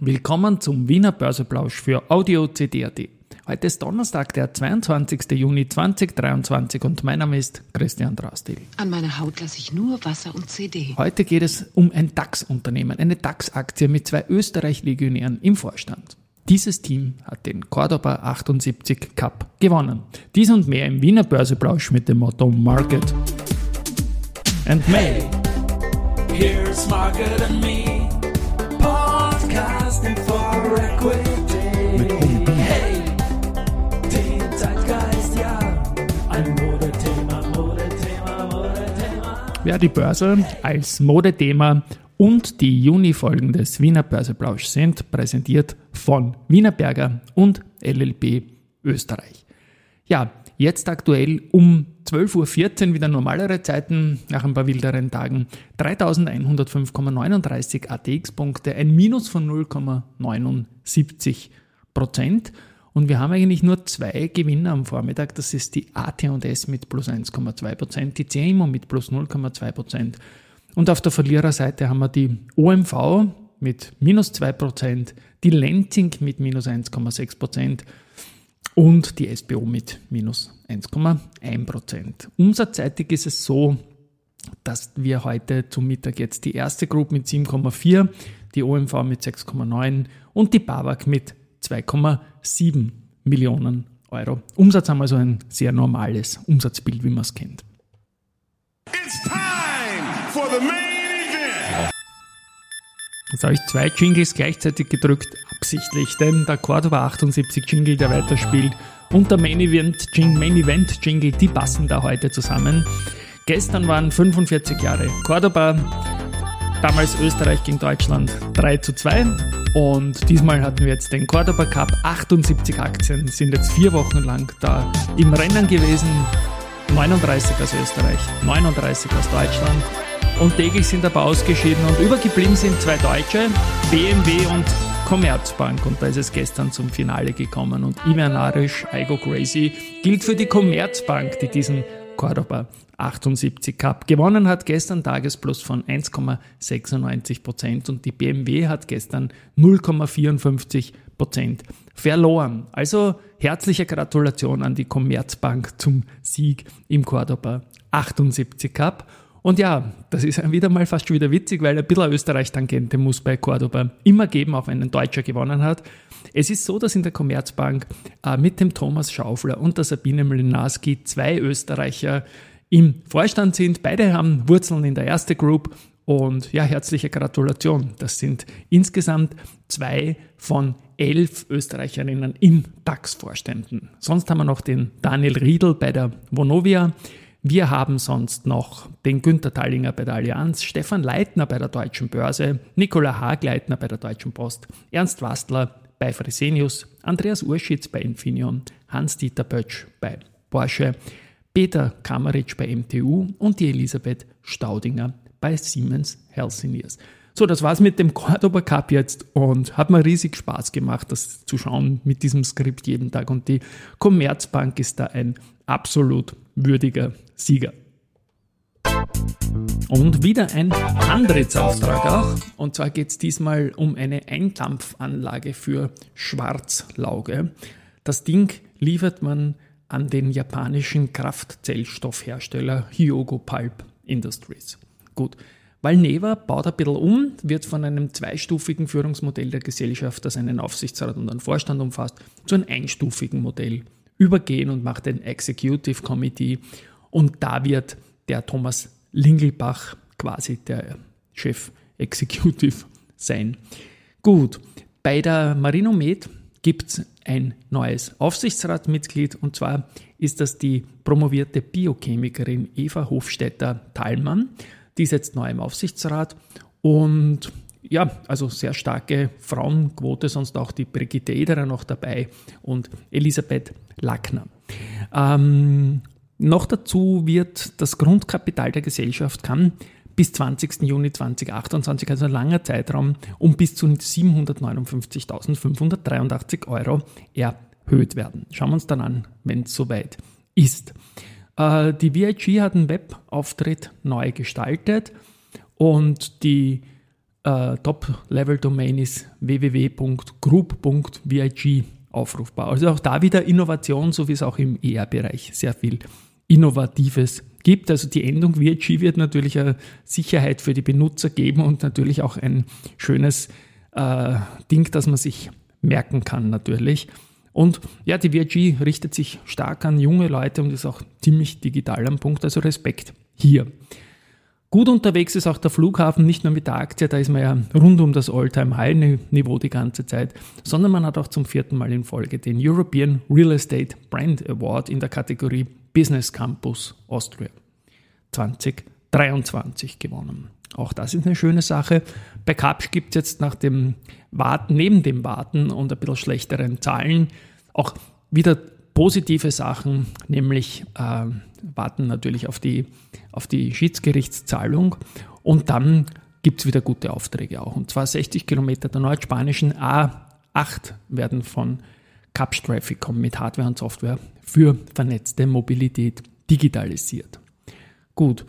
Willkommen zum Wiener Börseplausch für Audio CD.at. Heute ist Donnerstag, der 22. Juni 2023 und mein Name ist Christian Drastil. An meiner Haut lasse ich nur Wasser und CD. Heute geht es um ein DAX-Unternehmen, eine DAX-Aktie mit zwei Österreich-Legionären im Vorstand. Dieses Team hat den Cordoba 78 Cup gewonnen. Dies und mehr im Wiener Börseplausch mit dem Motto Market and May. Here's Market and Me. Mit Hunden. Hey, den Zeitgeist, ja. Ein Modethema, Modethema, Modethema. Ja, die Börse als Modethema und die Juni-Folgen des Wiener Börseplausch sind präsentiert von Wienerberger und LLP Österreich. Ja, jetzt aktuell um 12.14 Uhr wieder normalere Zeiten nach ein paar wilderen Tagen. 3105,39 ATX-Punkte, ein Minus von 0,79 Prozent. Und wir haben eigentlich nur zwei Gewinner am Vormittag. Das ist die AT&S mit plus 1,2 Prozent, die CIMO mit plus 0,2 Prozent. Und auf der Verliererseite haben wir die OMV mit minus 2 Prozent, die Lenzing mit minus 1,6 Prozent und die SBO mit minus 1,1 Prozent. Umsatzseitig ist es so, dass wir heute zum Mittag jetzt die erste Group mit 7,4, die OMV mit 6,9 und die BAWAG mit 2,7 Millionen Euro. Umsatz haben also ein sehr normales Umsatzbild, wie man es kennt. Jetzt habe ich zwei Jingles gleichzeitig gedrückt, absichtlich, denn der Cordoba 78 Jingle, der weiterspielt, und der Main Event, Jing, Main Event Jingle, die passen da heute zusammen. Gestern waren 45 Jahre Cordoba, damals Österreich gegen Deutschland 3 zu 2 und diesmal hatten wir jetzt den Cordoba Cup, 78 Aktien sind jetzt vier Wochen lang da im Rennen gewesen, 39 aus Österreich, 39 aus Deutschland. Und täglich sind aber ausgeschieden und übergeblieben sind zwei Deutsche, BMW und Commerzbank. Und da ist es gestern zum Finale gekommen. Und Ivan Arish, Igo Crazy gilt für die Commerzbank, die diesen Cordoba 78 Cup gewonnen hat. Gestern Tagesplus von 1,96 Prozent und die BMW hat gestern 0,54 Prozent verloren. Also herzliche Gratulation an die Commerzbank zum Sieg im Cordoba 78 Cup. Und ja, das ist wieder mal fast schon wieder witzig, weil ein bisschen Österreich-Tangente muss bei Cordoba immer geben, auch wenn ein Deutscher gewonnen hat. Es ist so, dass in der Commerzbank äh, mit dem Thomas Schaufler und der Sabine Mlinarski zwei Österreicher im Vorstand sind. Beide haben Wurzeln in der erste Group und ja, herzliche Gratulation. Das sind insgesamt zwei von elf Österreicherinnen in DAX-Vorständen. Sonst haben wir noch den Daniel Riedel bei der Vonovia. Wir haben sonst noch den Günther Tallinger bei der Allianz, Stefan Leitner bei der Deutschen Börse, Nicola Hagleitner bei der Deutschen Post, Ernst Wastler bei Fresenius, Andreas Urschitz bei Infineon, Hans-Dieter Bötsch bei Porsche, Peter Kammeritsch bei MTU und die Elisabeth Staudinger bei Siemens Healthineers. So, das war's mit dem Cordoba Cup jetzt und hat mir riesig Spaß gemacht, das zu schauen mit diesem Skript jeden Tag. Und die Commerzbank ist da ein absolut würdiger Sieger. Und wieder ein Antrittsauftrag auch. Und zwar geht es diesmal um eine Eindampfanlage für Schwarzlauge. Das Ding liefert man an den japanischen Kraftzellstoffhersteller Hyogo Pulp Industries. Gut, Valneva baut ein bisschen um, wird von einem zweistufigen Führungsmodell der Gesellschaft, das einen Aufsichtsrat und einen Vorstand umfasst, zu einem einstufigen Modell übergehen und macht ein Executive Committee. Und da wird der Thomas Lingelbach quasi der Chef Executive sein. Gut, bei der Marinomed gibt es ein neues Aufsichtsratsmitglied und zwar ist das die promovierte Biochemikerin Eva Hofstetter-Thalmann. Die ist jetzt neu im Aufsichtsrat und ja, also sehr starke Frauenquote, sonst auch die Brigitte Ederer noch dabei und Elisabeth Lackner. Ähm, noch dazu wird das Grundkapital der Gesellschaft kann bis 20. Juni 2028, also ein langer Zeitraum, um bis zu 759.583 Euro erhöht werden. Schauen wir uns dann an, wenn es soweit ist. Äh, die VIG hat einen Webauftritt neu gestaltet und die äh, Top-Level-Domain ist www.group.vig aufrufbar. Also auch da wieder Innovation, so wie es auch im ER-Bereich sehr viel Innovatives gibt. Also die Endung VIG wird natürlich eine Sicherheit für die Benutzer geben und natürlich auch ein schönes äh, Ding, das man sich merken kann natürlich. Und ja, die VIG richtet sich stark an junge Leute und ist auch ziemlich digital am Punkt, also Respekt hier. Gut unterwegs ist auch der Flughafen, nicht nur mit der Aktie, da ist man ja rund um das All-Time-High-Niveau die ganze Zeit, sondern man hat auch zum vierten Mal in Folge den European Real Estate Brand Award in der Kategorie Business Campus Austria 2023 gewonnen. Auch das ist eine schöne Sache. Bei Kapsch gibt es jetzt nach dem Warten, neben dem Warten und ein bisschen schlechteren Zahlen auch wieder positive Sachen, nämlich äh, warten natürlich auf die, auf die Schiedsgerichtszahlung und dann gibt es wieder gute Aufträge auch. Und zwar 60 Kilometer der nordspanischen A8 werden von Capsch Trafficom mit Hardware und Software für vernetzte Mobilität digitalisiert. Gut,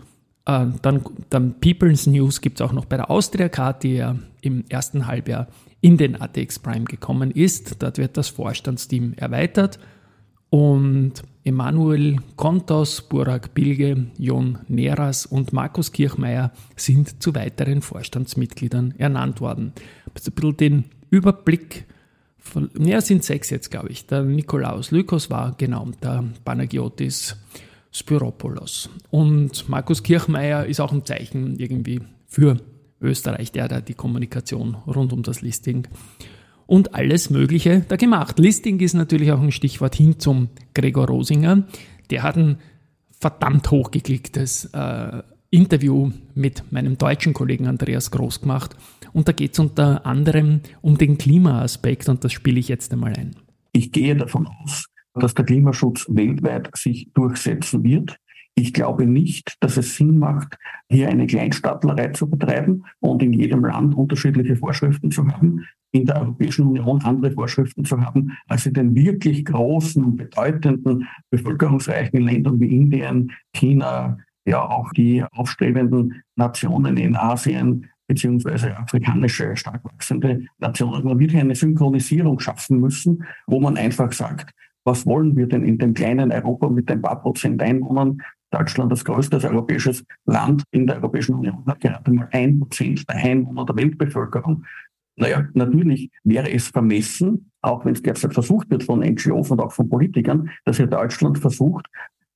äh, dann, dann People's News gibt es auch noch bei der Austria Card, die ja im ersten Halbjahr in den ATX Prime gekommen ist. Dort wird das Vorstandsteam erweitert und Emanuel Kontos, Burak Bilge, Jon Neras und Markus Kirchmeier sind zu weiteren Vorstandsmitgliedern ernannt worden. Ein bisschen den Überblick von, ja, sind sechs jetzt, glaube ich. Der Nikolaus Lykos war genau der Panagiotis Spyropoulos. Und Markus Kirchmeier ist auch ein Zeichen irgendwie für Österreich, der da die Kommunikation rund um das Listing und alles Mögliche da gemacht. Listing ist natürlich auch ein Stichwort hin zum Gregor Rosinger. Der hat ein verdammt hochgeklicktes äh, Interview mit meinem deutschen Kollegen Andreas Groß gemacht. Und da geht es unter anderem um den Klimaaspekt und das spiele ich jetzt einmal ein. Ich gehe davon aus, dass der Klimaschutz weltweit sich durchsetzen wird. Ich glaube nicht, dass es Sinn macht, hier eine Kleinstaatlerei zu betreiben und in jedem Land unterschiedliche Vorschriften zu haben, in der Europäischen Union andere Vorschriften zu haben, als in den wirklich großen, bedeutenden, bevölkerungsreichen Ländern wie Indien, China, ja auch die aufstrebenden Nationen in Asien beziehungsweise afrikanische stark wachsende Nationen. Man wird hier eine Synchronisierung schaffen müssen, wo man einfach sagt, was wollen wir denn in dem kleinen Europa mit ein paar Prozent Einwohnern Deutschland, das größte europäisches Land in der Europäischen Union, hat gerade mal ein Prozent der Einwohner der Weltbevölkerung. Naja, natürlich wäre es vermessen, auch wenn es derzeit versucht wird von NGOs und auch von Politikern, dass hier Deutschland versucht,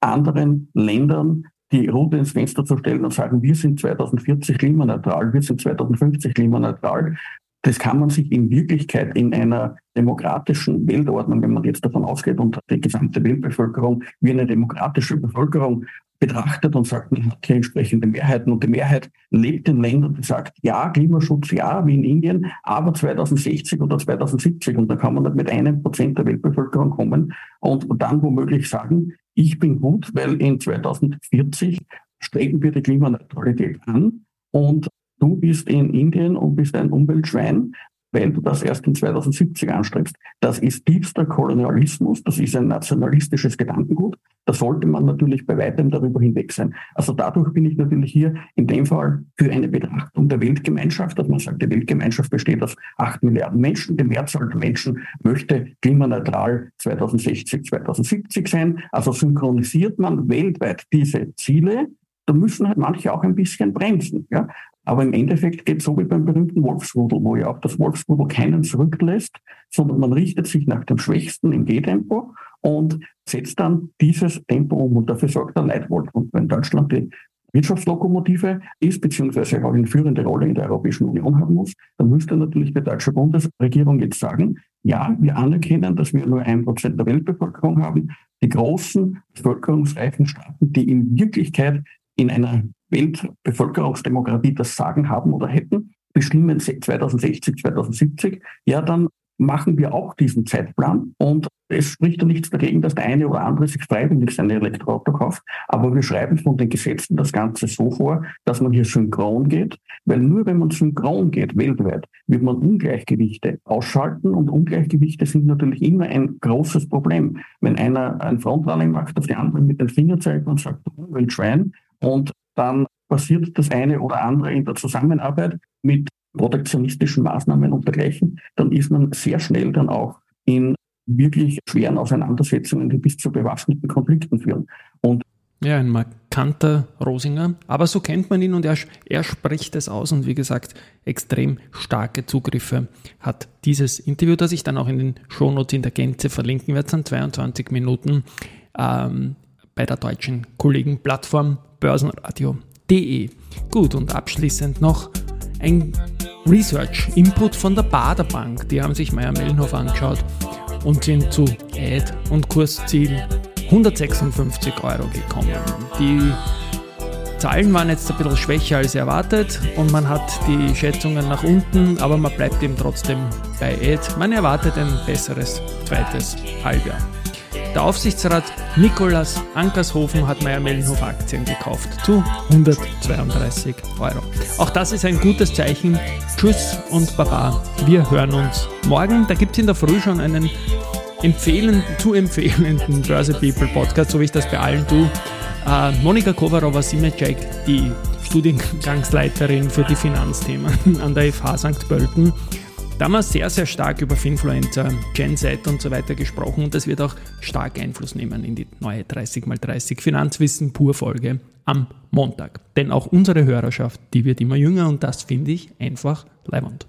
anderen Ländern die Route ins Fenster zu stellen und sagen, wir sind 2040 klimaneutral, wir sind 2050 klimaneutral. Das kann man sich in Wirklichkeit in einer demokratischen Weltordnung, wenn man jetzt davon ausgeht und die gesamte Weltbevölkerung wie eine demokratische Bevölkerung betrachtet und sagt, man hat hier entsprechende Mehrheiten und die Mehrheit lebt in Ländern, die sagt, ja, Klimaschutz, ja, wie in Indien, aber 2060 oder 2070 und da kann man nicht mit einem Prozent der Weltbevölkerung kommen und dann womöglich sagen, ich bin gut, weil in 2040 streben wir die Klimaneutralität an und du bist in Indien und bist ein Umweltschwein, weil du das erst in 2070 anstrebst. Das ist tiefster Kolonialismus, das ist ein nationalistisches Gedankengut. Da sollte man natürlich bei weitem darüber hinweg sein. Also dadurch bin ich natürlich hier in dem Fall für eine Betrachtung der Weltgemeinschaft, dass man sagt, die Weltgemeinschaft besteht aus acht Milliarden Menschen. Die Mehrzahl der Menschen möchte klimaneutral 2060, 2070 sein. Also synchronisiert man weltweit diese Ziele da müssen halt manche auch ein bisschen bremsen. Ja? Aber im Endeffekt geht es so wie beim berühmten Wolfsrudel, wo ja auch das Wolfsrudel keinen zurücklässt, sondern man richtet sich nach dem Schwächsten im G-Tempo und setzt dann dieses Tempo um. Und dafür sorgt der Leitwolf. Und wenn Deutschland die Wirtschaftslokomotive ist, beziehungsweise auch eine führende Rolle in der Europäischen Union haben muss, dann müsste natürlich die deutsche Bundesregierung jetzt sagen, ja, wir anerkennen, dass wir nur ein Prozent der Weltbevölkerung haben. Die großen bevölkerungsreichen Staaten, die in Wirklichkeit in einer Weltbevölkerungsdemokratie das Sagen haben oder hätten, bestimmen 2060, 2070, ja, dann machen wir auch diesen Zeitplan und es spricht ja nichts dagegen, dass der eine oder andere sich freiwillig sein Elektroauto kauft, aber wir schreiben von den Gesetzen das Ganze so vor, dass man hier synchron geht, weil nur wenn man synchron geht weltweit, wird man Ungleichgewichte ausschalten und Ungleichgewichte sind natürlich immer ein großes Problem. Wenn einer ein Frontrunning macht, auf die anderen mit den Fingern zeigt und sagt, Umweltschwein und dann passiert das eine oder andere in der Zusammenarbeit mit protektionistischen Maßnahmen und dergleichen, dann ist man sehr schnell dann auch in wirklich schweren Auseinandersetzungen, die bis zu bewaffneten Konflikten führen. Und ja, ein markanter Rosinger, aber so kennt man ihn und er, er spricht es aus und wie gesagt, extrem starke Zugriffe hat dieses Interview, das ich dann auch in den Shownotes in der Gänze verlinken werde, sind 22 Minuten ähm, bei der deutschen Kollegenplattform börsenradio.de. Gut, und abschließend noch ein Research-Input von der Baderbank. Die haben sich Meier Mellenhof angeschaut und sind zu Ad- und Kursziel 156 Euro gekommen. Die Zahlen waren jetzt ein bisschen schwächer als erwartet und man hat die Schätzungen nach unten, aber man bleibt eben trotzdem bei Ad. Man erwartet ein besseres zweites Halbjahr. Der Aufsichtsrat Nikolas Ankershofen hat Meier Mellenhof Aktien gekauft zu 132 Euro. Auch das ist ein gutes Zeichen. Tschüss und Baba. Wir hören uns morgen. Da gibt es in der Früh schon einen empfehlen, zu empfehlenden Börse People Podcast, so wie ich das bei allen tue. Äh, Monika Kovarova-Simecek, die Studiengangsleiterin für die Finanzthemen an der FH St. Pölten. Da haben sehr, sehr stark über Finfluencer, Gen Z und so weiter gesprochen und das wird auch stark Einfluss nehmen in die neue 30x30 Finanzwissen pur Folge am Montag. Denn auch unsere Hörerschaft, die wird immer jünger und das finde ich einfach leibend.